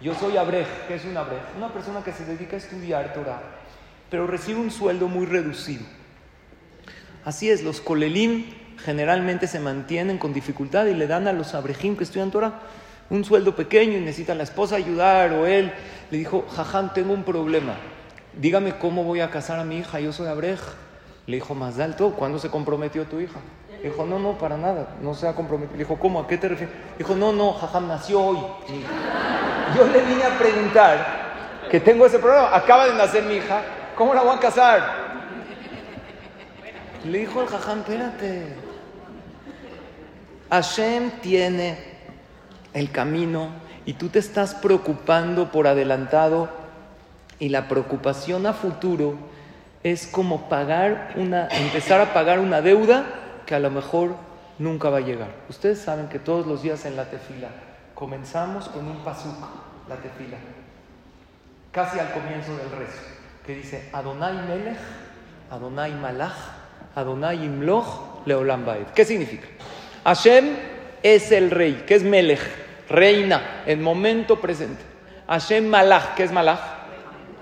Yo soy abrej, ¿qué es un abrej? Una persona que se dedica a estudiar Torah, pero recibe un sueldo muy reducido. Así es, los kolelim generalmente se mantienen con dificultad y le dan a los abrejim que estudian Torah un sueldo pequeño y necesita la esposa ayudar o él, le dijo, jajam, tengo un problema, dígame cómo voy a casar a mi hija, yo soy abrej. Le dijo, más alto, ¿cuándo se comprometió tu hija? Dijo, no, no, para nada, no se ha comprometido. Dijo, ¿cómo? ¿A qué te refieres? Dijo, no, no, jajam nació hoy. Yo le vine a preguntar que tengo ese problema, acaba de nacer mi hija, ¿cómo la voy a casar? Le dijo el jajam, espérate. Hashem tiene el camino y tú te estás preocupando por adelantado y la preocupación a futuro es como pagar una, empezar a pagar una deuda que a lo mejor nunca va a llegar. Ustedes saben que todos los días en la tefila comenzamos con un pasuk, la tefila, casi al comienzo del rezo, que dice Adonai Melech, Adonai Malach, Adonai Imloch, Leolam Baed. ¿Qué significa? Hashem es el rey, que es Melech reina en momento presente. Hashem Malach, ¿qué es Malach?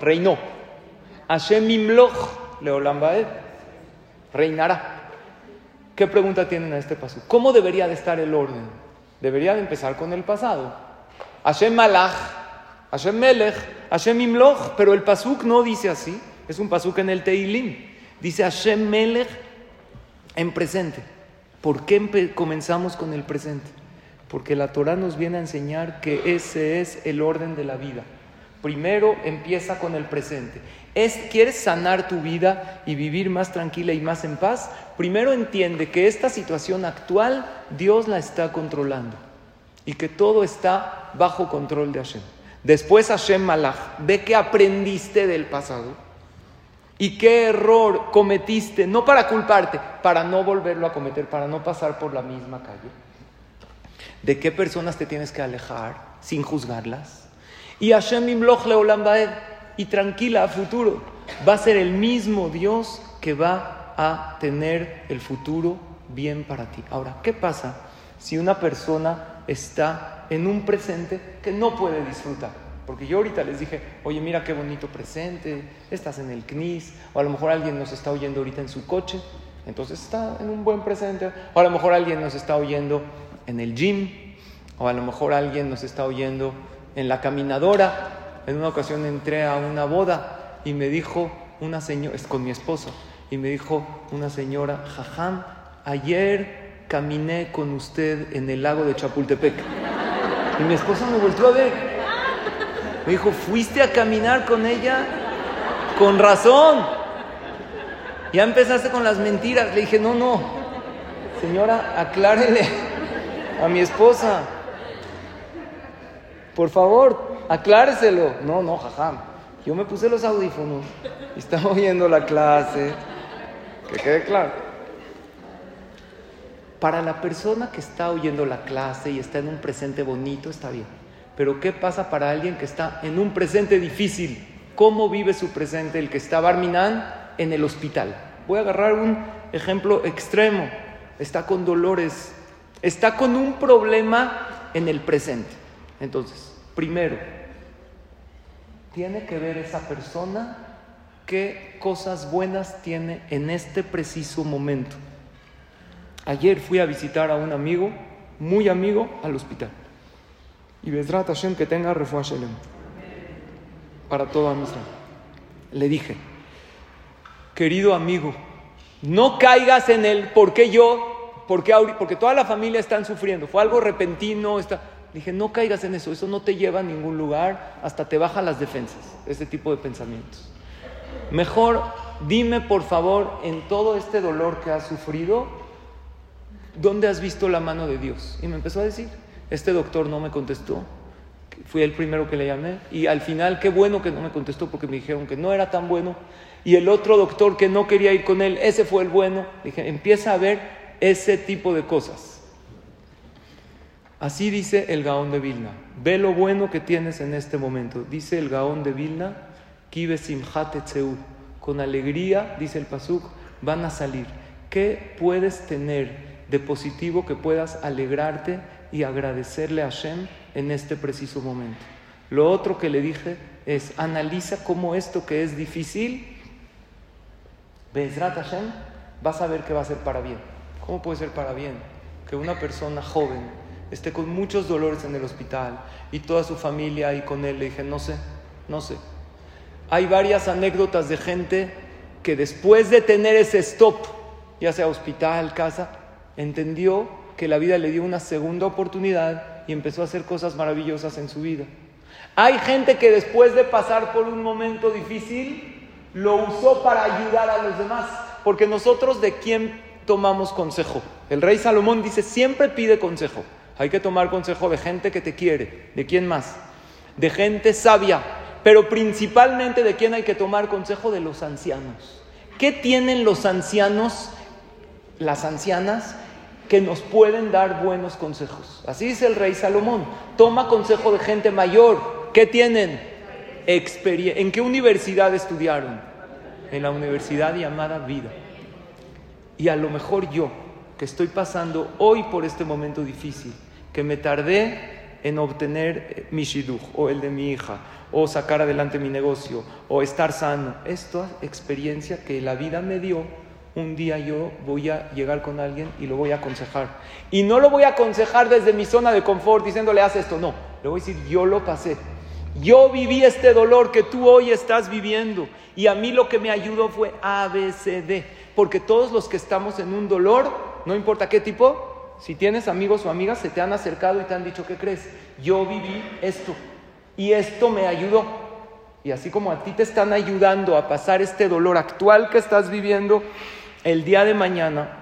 Reinó. Hashem Imloch, Leolam reinará. ¿Qué pregunta tienen a este paso? ¿Cómo debería de estar el orden? Debería de empezar con el pasado. Hashem Malach, Hashem Melech, Hashem Imloch, pero el pasuk no dice así, es un pasuk en el Teilim. Dice Hashem Melech en presente. ¿Por qué comenzamos con el presente? porque la Torah nos viene a enseñar que ese es el orden de la vida. Primero empieza con el presente. Es, ¿Quieres sanar tu vida y vivir más tranquila y más en paz? Primero entiende que esta situación actual Dios la está controlando y que todo está bajo control de Hashem. Después Hashem Malach, ve que aprendiste del pasado y qué error cometiste, no para culparte, para no volverlo a cometer, para no pasar por la misma calle de qué personas te tienes que alejar sin juzgarlas Y Hashem Imloch Leolam Y tranquila, a futuro. Va a ser el mismo Dios que va a tener el futuro bien para ti. Ahora, ¿qué pasa si una persona está en un presente que no puede disfrutar? Porque yo ahorita les dije, oye, mira qué bonito presente, estás en el CNIS, o a lo mejor alguien nos está oyendo ahorita en su coche, entonces está en un buen presente, o a lo mejor alguien nos está oyendo en el gym, o a lo mejor alguien nos está oyendo en la caminadora. En una ocasión entré a una boda y me dijo una señora, es con mi esposo, y me dijo una señora, Jajam, ayer caminé con usted en el lago de Chapultepec. Y mi esposo me volvió a ver. Me dijo, ¿fuiste a caminar con ella? Con razón. Ya empezaste con las mentiras. Le dije, no, no. Señora, aclárele a mi esposa. Por favor, acláreselo. No, no, jajam. Yo me puse los audífonos y estaba oyendo la clase. Que quede claro. Para la persona que está oyendo la clase y está en un presente bonito, está bien. Pero ¿qué pasa para alguien que está en un presente difícil? ¿Cómo vive su presente el que está Barminan en el hospital? Voy a agarrar un ejemplo extremo. Está con dolores, está con un problema en el presente. Entonces, primero, tiene que ver esa persona qué cosas buenas tiene en este preciso momento. Ayer fui a visitar a un amigo, muy amigo, al hospital. Y Besrat Hashem que tenga refuah para toda nuestra. Le dije, querido amigo, no caigas en el por qué yo, porque, porque toda la familia están sufriendo. Fue algo repentino. Está... Dije, no caigas en eso, eso no te lleva a ningún lugar, hasta te baja las defensas, ese tipo de pensamientos. Mejor dime por favor, en todo este dolor que has sufrido, ¿dónde has visto la mano de Dios? Y me empezó a decir, este doctor no me contestó, fui el primero que le llamé, y al final qué bueno que no me contestó porque me dijeron que no era tan bueno, y el otro doctor que no quería ir con él, ese fue el bueno. Dije, empieza a ver ese tipo de cosas. Así dice el Gaón de Vilna. Ve lo bueno que tienes en este momento. Dice el Gaón de Vilna, Kibe Con alegría, dice el Pasuk, van a salir. ¿Qué puedes tener de positivo que puedas alegrarte y agradecerle a Hashem en este preciso momento? Lo otro que le dije es, analiza cómo esto que es difícil, Bezrat Hashem, vas a ver que va a ser para bien. ¿Cómo puede ser para bien? Que una persona joven esté con muchos dolores en el hospital y toda su familia ahí con él. Le dije, no sé, no sé. Hay varias anécdotas de gente que después de tener ese stop, ya sea hospital, casa, entendió que la vida le dio una segunda oportunidad y empezó a hacer cosas maravillosas en su vida. Hay gente que después de pasar por un momento difícil, lo usó para ayudar a los demás. Porque nosotros de quién tomamos consejo. El rey Salomón dice, siempre pide consejo. Hay que tomar consejo de gente que te quiere. ¿De quién más? De gente sabia. Pero principalmente de quién hay que tomar consejo de los ancianos. ¿Qué tienen los ancianos, las ancianas, que nos pueden dar buenos consejos? Así dice el rey Salomón. Toma consejo de gente mayor. ¿Qué tienen? ¿En qué universidad estudiaron? En la universidad llamada vida. Y a lo mejor yo, que estoy pasando hoy por este momento difícil, que me tardé en obtener eh, mi shidduch o el de mi hija, o sacar adelante mi negocio, o estar sano. Esta experiencia que la vida me dio, un día yo voy a llegar con alguien y lo voy a aconsejar. Y no lo voy a aconsejar desde mi zona de confort diciéndole haz esto, no. Le voy a decir, yo lo pasé. Yo viví este dolor que tú hoy estás viviendo. Y a mí lo que me ayudó fue ABCD. Porque todos los que estamos en un dolor, no importa qué tipo, si tienes amigos o amigas, se te han acercado y te han dicho, ¿qué crees? Yo viví esto y esto me ayudó. Y así como a ti te están ayudando a pasar este dolor actual que estás viviendo, el día de mañana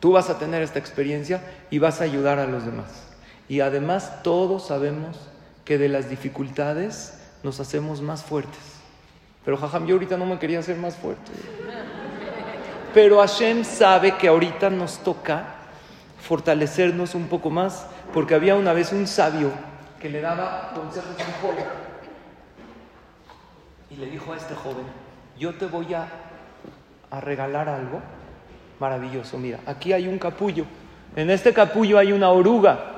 tú vas a tener esta experiencia y vas a ayudar a los demás. Y además todos sabemos que de las dificultades nos hacemos más fuertes. Pero jajam, yo ahorita no me quería hacer más fuerte. Pero Hashem sabe que ahorita nos toca fortalecernos un poco más, porque había una vez un sabio que le daba consejos a un joven y le dijo a este joven, yo te voy a, a regalar algo maravilloso. Mira, aquí hay un capullo. En este capullo hay una oruga.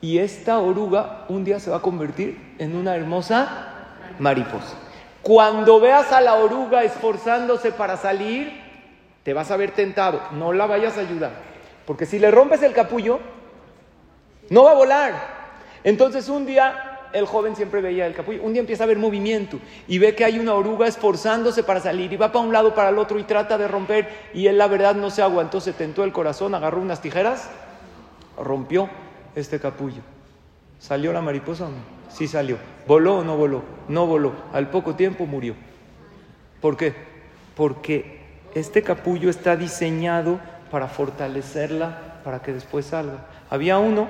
Y esta oruga un día se va a convertir en una hermosa mariposa. Cuando veas a la oruga esforzándose para salir, te vas a ver tentado. No la vayas a ayudar. Porque si le rompes el capullo, no va a volar. Entonces un día el joven siempre veía el capullo. Un día empieza a ver movimiento y ve que hay una oruga esforzándose para salir y va para un lado, para el otro y trata de romper y él la verdad no se aguantó, se tentó el corazón, agarró unas tijeras, rompió este capullo. ¿Salió la mariposa o no? Sí salió. ¿Voló o no voló? No voló. Al poco tiempo murió. ¿Por qué? Porque este capullo está diseñado para fortalecerla para que después salga. Había uno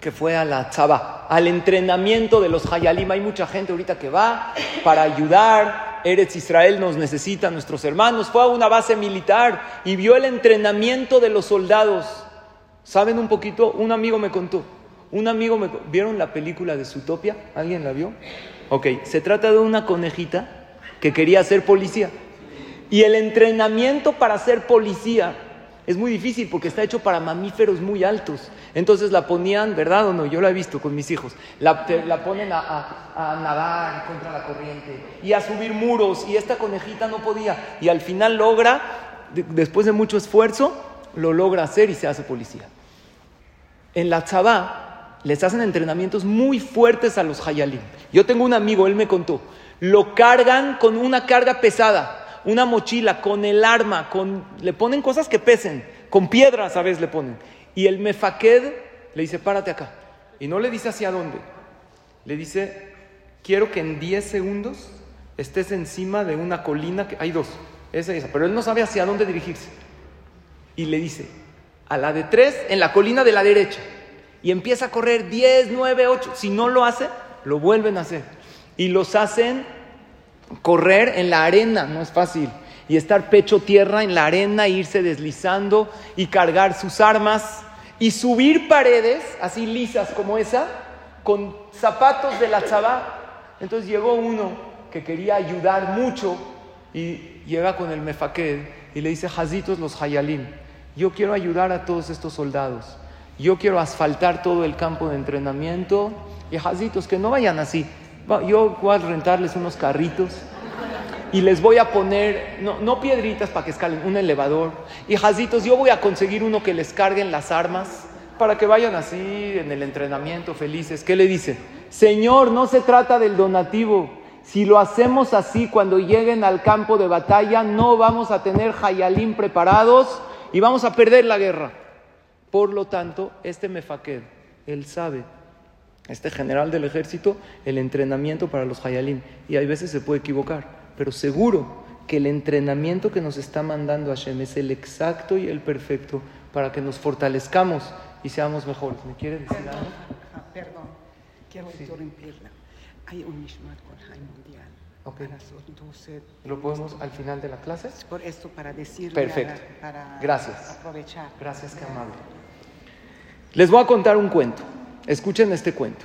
que fue a la chava, al entrenamiento de los Hayalim. Hay mucha gente ahorita que va para ayudar. Eretz Israel nos necesita, nuestros hermanos. Fue a una base militar y vio el entrenamiento de los soldados. ¿Saben un poquito? Un amigo me contó. Un amigo me... ¿Vieron la película de Zootopia? ¿Alguien la vio? Ok, se trata de una conejita que quería ser policía. Y el entrenamiento para ser policía es muy difícil porque está hecho para mamíferos muy altos. Entonces la ponían, ¿verdad o no? Yo la he visto con mis hijos. La, ponen a, nadar contra la corriente y a subir muros. Y esta conejita no podía. Y al final logra, después de mucho esfuerzo, lo logra hacer y se hace policía. En la Chabá les hacen entrenamientos muy fuertes a los Hayalim. Yo tengo un amigo, él me contó. Lo cargan con una carga pesada una mochila con el arma, con, le ponen cosas que pesen, con piedras a veces le ponen. Y el mefaqued le dice, párate acá. Y no le dice hacia dónde. Le dice, quiero que en 10 segundos estés encima de una colina, que hay dos, esa y esa, pero él no sabe hacia dónde dirigirse. Y le dice, a la de 3 en la colina de la derecha. Y empieza a correr 10, 9, 8. Si no lo hace, lo vuelven a hacer. Y los hacen correr en la arena, no es fácil. Y estar pecho tierra en la arena, irse deslizando y cargar sus armas y subir paredes así lisas como esa con zapatos de la chava. Entonces llegó uno que quería ayudar mucho y llega con el mefaqued y le dice, Jazitos los Hayalim, yo quiero ayudar a todos estos soldados. Yo quiero asfaltar todo el campo de entrenamiento y Jazitos que no vayan así, yo voy a rentarles unos carritos y les voy a poner, no, piedritas para que escalen, un elevador. Y jazitos, yo voy a conseguir uno que les carguen las armas para que vayan así en el entrenamiento felices. ¿Qué le dice? Señor, no se trata del donativo. Si lo hacemos así cuando lleguen al campo de batalla, no vamos a tener Hayalín preparados y vamos a perder la guerra. Por lo tanto, este Mefaqued, él sabe este general del ejército, el entrenamiento para los Hayalim. Y hay veces se puede equivocar, pero seguro que el entrenamiento que nos está mandando Hashem es el exacto y el perfecto para que nos fortalezcamos y seamos mejores. ¿Me quiere decir perdón, algo? Ah, perdón, quiero interrumpirla. Hay un Mishmat High Mundial. Okay. ¿Lo podemos al final de la clase? Por esto, para decirle. Perfecto. Para, Gracias. aprovechar. Gracias, qué amable. Les voy a contar un cuento. Escuchen este cuento.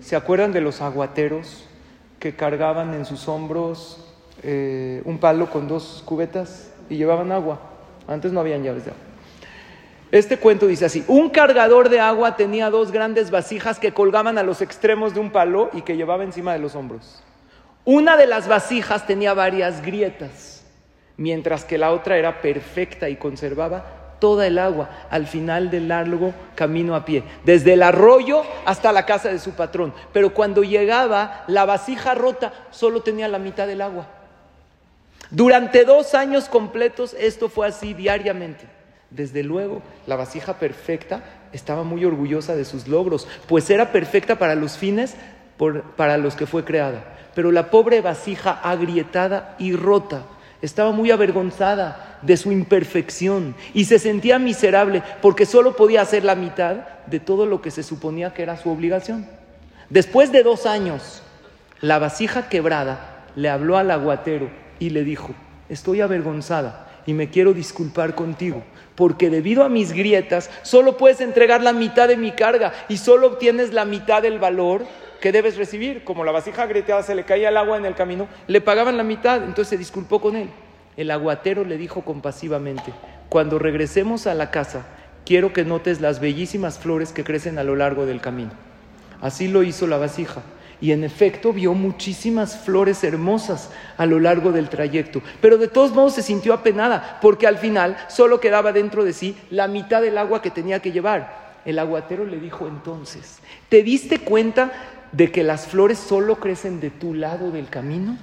¿Se acuerdan de los aguateros que cargaban en sus hombros eh, un palo con dos cubetas y llevaban agua? Antes no habían llaves de agua. Este cuento dice así, un cargador de agua tenía dos grandes vasijas que colgaban a los extremos de un palo y que llevaba encima de los hombros. Una de las vasijas tenía varias grietas, mientras que la otra era perfecta y conservaba toda el agua al final del largo camino a pie, desde el arroyo hasta la casa de su patrón. Pero cuando llegaba, la vasija rota solo tenía la mitad del agua. Durante dos años completos esto fue así diariamente. Desde luego, la vasija perfecta estaba muy orgullosa de sus logros, pues era perfecta para los fines para los que fue creada. Pero la pobre vasija agrietada y rota estaba muy avergonzada de su imperfección y se sentía miserable porque solo podía hacer la mitad de todo lo que se suponía que era su obligación. Después de dos años, la vasija quebrada le habló al aguatero y le dijo, estoy avergonzada y me quiero disculpar contigo, porque debido a mis grietas solo puedes entregar la mitad de mi carga y solo obtienes la mitad del valor que debes recibir. Como la vasija grieteada se le caía el agua en el camino, le pagaban la mitad, entonces se disculpó con él. El aguatero le dijo compasivamente, cuando regresemos a la casa, quiero que notes las bellísimas flores que crecen a lo largo del camino. Así lo hizo la vasija. Y en efecto vio muchísimas flores hermosas a lo largo del trayecto. Pero de todos modos se sintió apenada, porque al final solo quedaba dentro de sí la mitad del agua que tenía que llevar. El aguatero le dijo entonces, ¿te diste cuenta de que las flores solo crecen de tu lado del camino?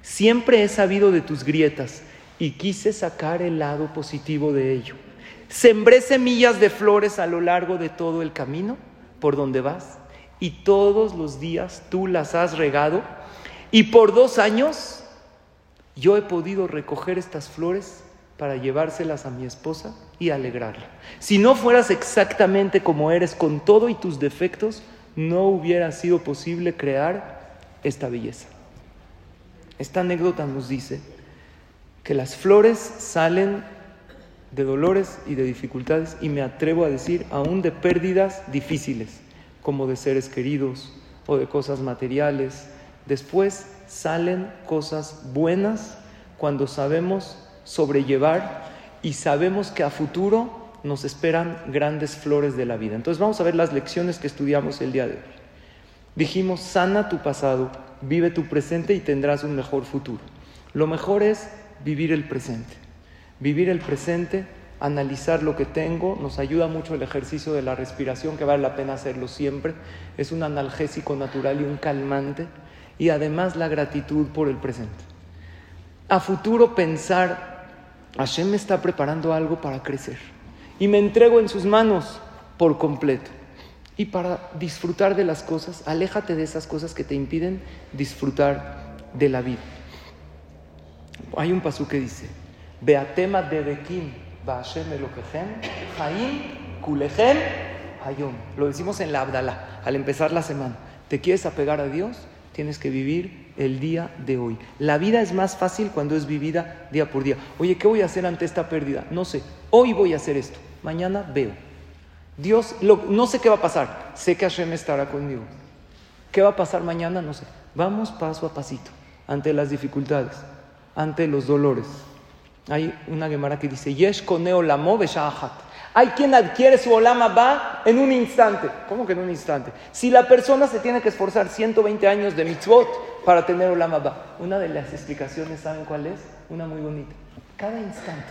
Siempre he sabido de tus grietas y quise sacar el lado positivo de ello. Sembré semillas de flores a lo largo de todo el camino por donde vas y todos los días tú las has regado y por dos años yo he podido recoger estas flores para llevárselas a mi esposa y alegrarla. Si no fueras exactamente como eres con todo y tus defectos, no hubiera sido posible crear esta belleza. Esta anécdota nos dice que las flores salen de dolores y de dificultades y me atrevo a decir aún de pérdidas difíciles como de seres queridos o de cosas materiales. Después salen cosas buenas cuando sabemos sobrellevar y sabemos que a futuro nos esperan grandes flores de la vida. Entonces vamos a ver las lecciones que estudiamos el día de hoy. Dijimos, sana tu pasado, vive tu presente y tendrás un mejor futuro. Lo mejor es vivir el presente. Vivir el presente analizar lo que tengo, nos ayuda mucho el ejercicio de la respiración, que vale la pena hacerlo siempre, es un analgésico natural y un calmante, y además la gratitud por el presente. A futuro pensar, Hashem me está preparando algo para crecer, y me entrego en sus manos por completo. Y para disfrutar de las cosas, aléjate de esas cosas que te impiden disfrutar de la vida. Hay un pasú que dice, Beatema de Bekim, lo decimos en la Abdalá, al empezar la semana. ¿Te quieres apegar a Dios? Tienes que vivir el día de hoy. La vida es más fácil cuando es vivida día por día. Oye, ¿qué voy a hacer ante esta pérdida? No sé. Hoy voy a hacer esto. Mañana veo. Dios, no sé qué va a pasar. Sé que Hashem estará conmigo. ¿Qué va a pasar mañana? No sé. Vamos paso a pasito ante las dificultades, ante los dolores. Hay una Gemara que dice, Yesh koneo lamo Hay quien adquiere su olama va en un instante. ¿Cómo que en un instante? Si la persona se tiene que esforzar 120 años de mitzvot para tener olama va. Una de las explicaciones, ¿saben cuál es? Una muy bonita. Cada instante.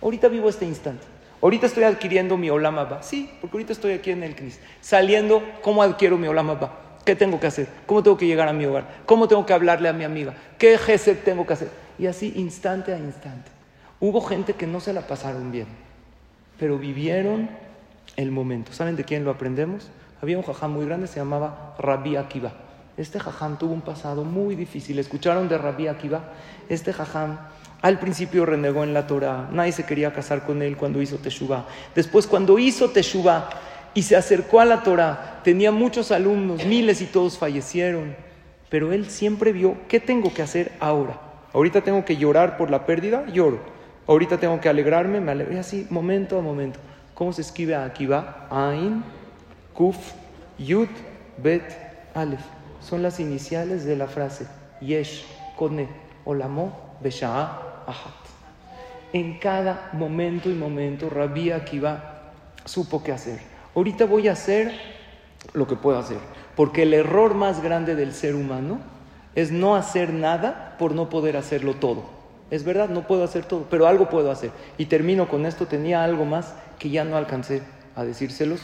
Ahorita vivo este instante. Ahorita estoy adquiriendo mi olama va. Sí, porque ahorita estoy aquí en el CNIS. Saliendo, ¿cómo adquiero mi olama va? ¿Qué tengo que hacer? ¿Cómo tengo que llegar a mi hogar? ¿Cómo tengo que hablarle a mi amiga? ¿Qué gesed tengo que hacer? Y así, instante a instante. Hubo gente que no se la pasaron bien, pero vivieron el momento. ¿Saben de quién lo aprendemos? Había un jajam muy grande, se llamaba Rabbi Akiva. Este jajam tuvo un pasado muy difícil. ¿Escucharon de Rabbi Akiva? Este jajam al principio renegó en la Torah. Nadie se quería casar con él cuando hizo Teshuvah. Después, cuando hizo Teshuvah y se acercó a la Torah, tenía muchos alumnos, miles y todos fallecieron. Pero él siempre vio, ¿qué tengo que hacer ahora? Ahorita tengo que llorar por la pérdida, lloro. Ahorita tengo que alegrarme, me alegro. así, momento a momento. ¿Cómo se escribe aquí? Va, Ain, Kuf, Yud, Bet, Alef. Son las iniciales de la frase Yesh, Kone, Olamo, Besha'a, Ahat. En cada momento y momento, Rabbi Akiva supo qué hacer. Ahorita voy a hacer lo que puedo hacer. Porque el error más grande del ser humano es no hacer nada por no poder hacerlo todo. Es verdad, no puedo hacer todo, pero algo puedo hacer. Y termino con esto, tenía algo más que ya no alcancé a decírselos,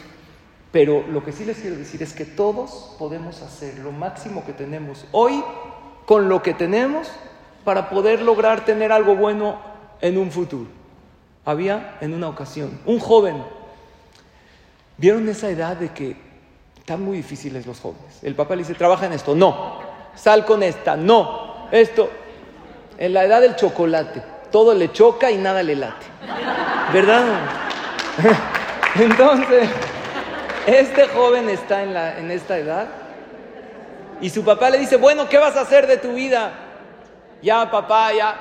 pero lo que sí les quiero decir es que todos podemos hacer lo máximo que tenemos hoy con lo que tenemos para poder lograr tener algo bueno en un futuro. Había en una ocasión un joven, ¿vieron esa edad de que están muy difíciles los jóvenes? El papá le dice, trabaja en esto, no, sal con esta, no, esto, en la edad del chocolate, todo le choca y nada le late. ¿Verdad? Entonces, este joven está en, la, en esta edad y su papá le dice, bueno, ¿qué vas a hacer de tu vida? Ya, papá, ya.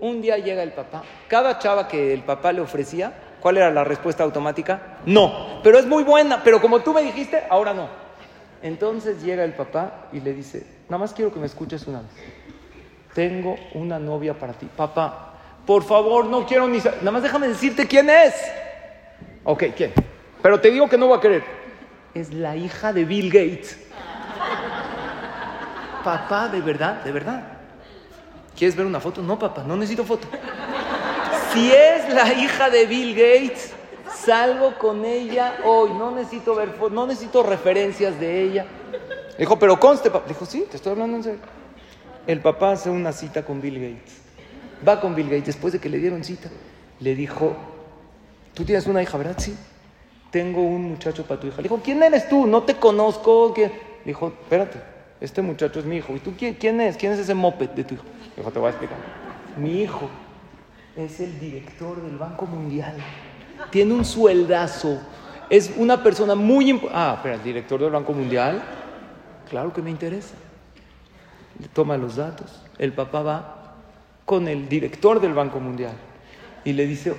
Un día llega el papá. Cada chava que el papá le ofrecía, ¿cuál era la respuesta automática? No. Pero es muy buena, pero como tú me dijiste, ahora no. Entonces llega el papá y le dice, nada más quiero que me escuches una vez. Tengo una novia para ti. Papá, por favor, no quiero ni... Nada más déjame decirte quién es. Ok, ¿quién? Pero te digo que no voy a querer. Es la hija de Bill Gates. Papá, de verdad, de verdad. ¿Quieres ver una foto? No, papá, no necesito foto. Si es la hija de Bill Gates, salgo con ella hoy. No necesito ver no necesito referencias de ella. dijo, pero conste, papá. dijo, sí, te estoy hablando en serio. El papá hace una cita con Bill Gates. Va con Bill Gates después de que le dieron cita. Le dijo, tú tienes una hija, ¿verdad? Sí. Tengo un muchacho para tu hija. Le dijo, ¿quién eres tú? No te conozco. Le dijo, espérate, este muchacho es mi hijo. ¿Y tú quién, quién es? ¿Quién es ese moped de tu hijo? Le dijo, te voy a explicar. Mi hijo es el director del Banco Mundial. Tiene un sueldazo. Es una persona muy importante. Ah, pero el director del Banco Mundial, claro que me interesa. Toma los datos. El papá va con el director del Banco Mundial y le dice,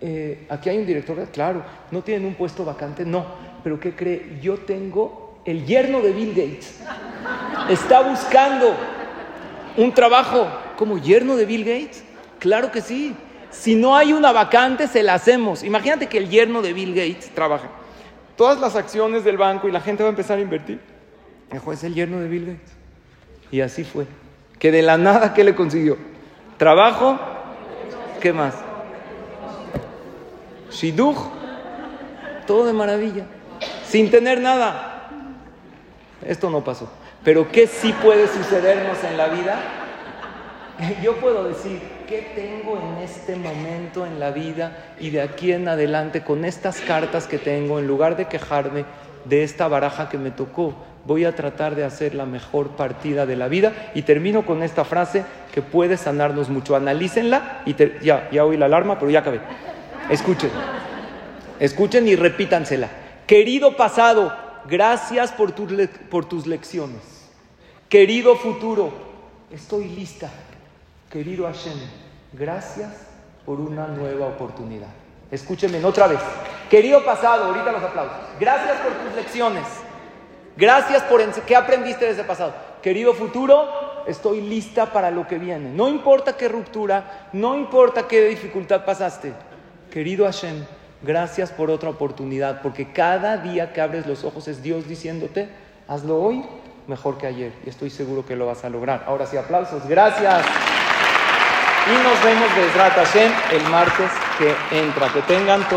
eh, aquí hay un director, claro, no tienen un puesto vacante, no, pero ¿qué cree? Yo tengo el yerno de Bill Gates. Está buscando un trabajo como yerno de Bill Gates. Claro que sí. Si no hay una vacante, se la hacemos. Imagínate que el yerno de Bill Gates trabaja. Todas las acciones del banco y la gente va a empezar a invertir. Dijo, es el yerno de Bill Gates. Y así fue. Que de la nada, ¿qué le consiguió? Trabajo, ¿qué más? Shidduch, todo de maravilla, sin tener nada. Esto no pasó. Pero ¿qué sí puede sucedernos en la vida? Yo puedo decir, ¿qué tengo en este momento en la vida y de aquí en adelante con estas cartas que tengo, en lugar de quejarme de esta baraja que me tocó? Voy a tratar de hacer la mejor partida de la vida. Y termino con esta frase que puede sanarnos mucho. Analícenla y ya, ya oí la alarma, pero ya acabé. Escuchen, escuchen y repítansela. Querido pasado, gracias por, por tus lecciones. Querido futuro, estoy lista. Querido Hashem, gracias por una nueva oportunidad. Escúchenme otra vez. Querido pasado, ahorita los aplausos. Gracias por tus lecciones. Gracias por qué aprendiste de ese pasado. Querido futuro, estoy lista para lo que viene. No importa qué ruptura, no importa qué dificultad pasaste. Querido Hashem, gracias por otra oportunidad, porque cada día que abres los ojos es Dios diciéndote, hazlo hoy mejor que ayer. Y estoy seguro que lo vas a lograr. Ahora sí, aplausos. Gracias. Y nos vemos de Hashem el martes que entra. Que tengan